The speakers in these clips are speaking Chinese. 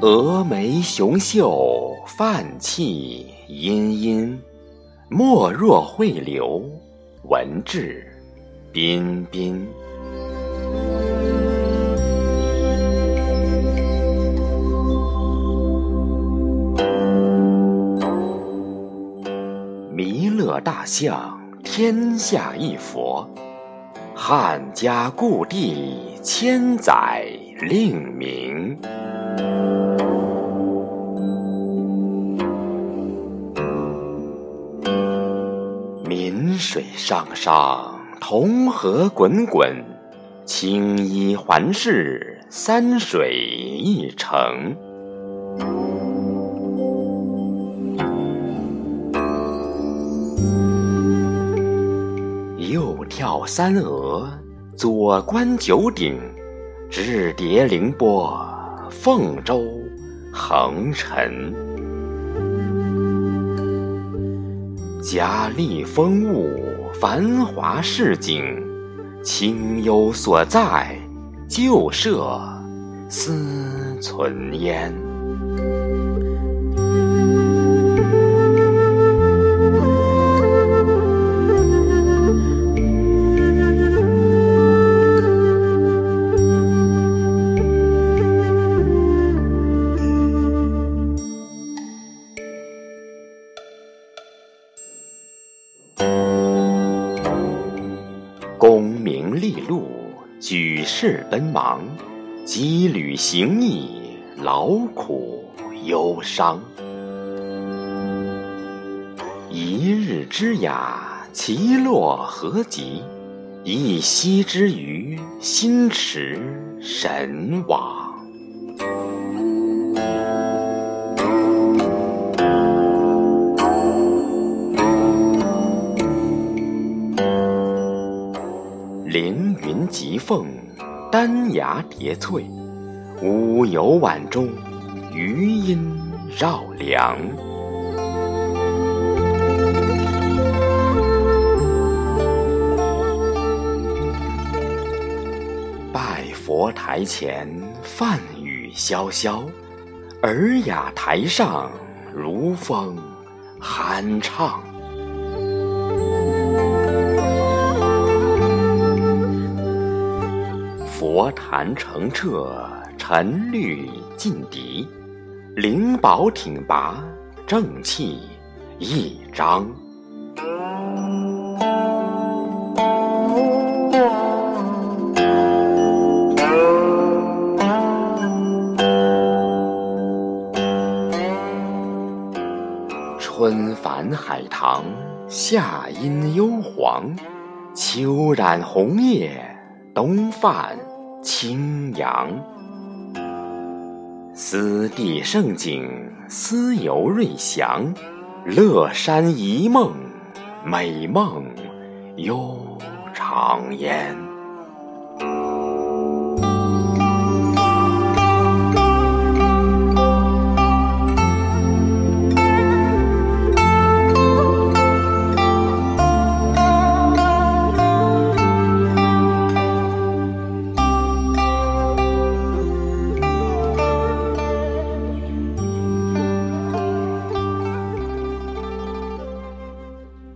峨眉雄秀，泛气殷殷；莫若汇流，文质彬彬。弥勒大象，天下一佛。汉家故地，千载令名。岷水汤汤，铜河滚滚，青衣环视，三水一城。右眺三峨，左观九鼎，直叠凌波，凤舟横陈。佳丽风物，繁华市井，清幽所在，旧社思存焉。名利禄，举世奔忙，羁旅行役，劳苦忧伤。一日之雅，其乐何极？一夕之余，心驰神往。凌云集凤，丹崖叠翠，乌有晚钟，余音绕梁。拜佛台前，梵语萧萧；尔雅台上，如风酣畅。佛坛澄澈，沉绿尽涤；灵宝挺拔，正气一张。春繁海棠，夏阴幽黄，秋染红叶，冬泛青阳。思帝盛景，思游瑞祥，乐山一梦，美梦悠长烟。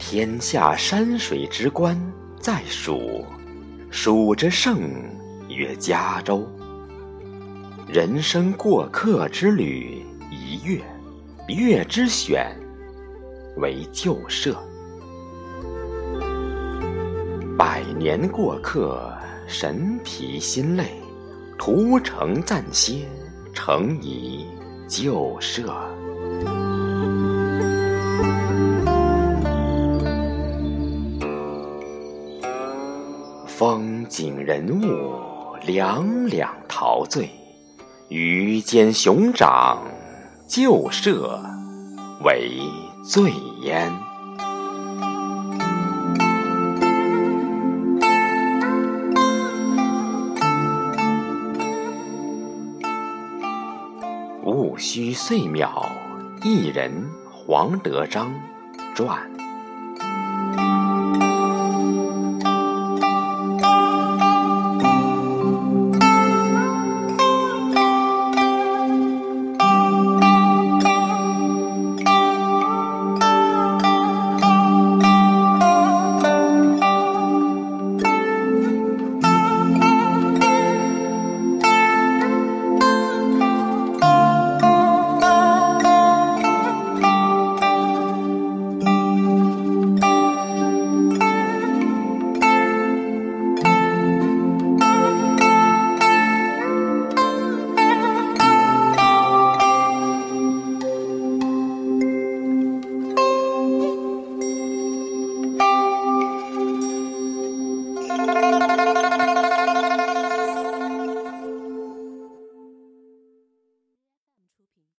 天下山水之观在蜀，蜀之胜曰嘉州。人生过客之旅一月；月之选为旧社。百年过客，神疲心累，途程暂歇，成以旧社。风景人物，两两陶醉；鱼间熊掌，旧社为醉焉。戊戌岁卯，一人黄德章传。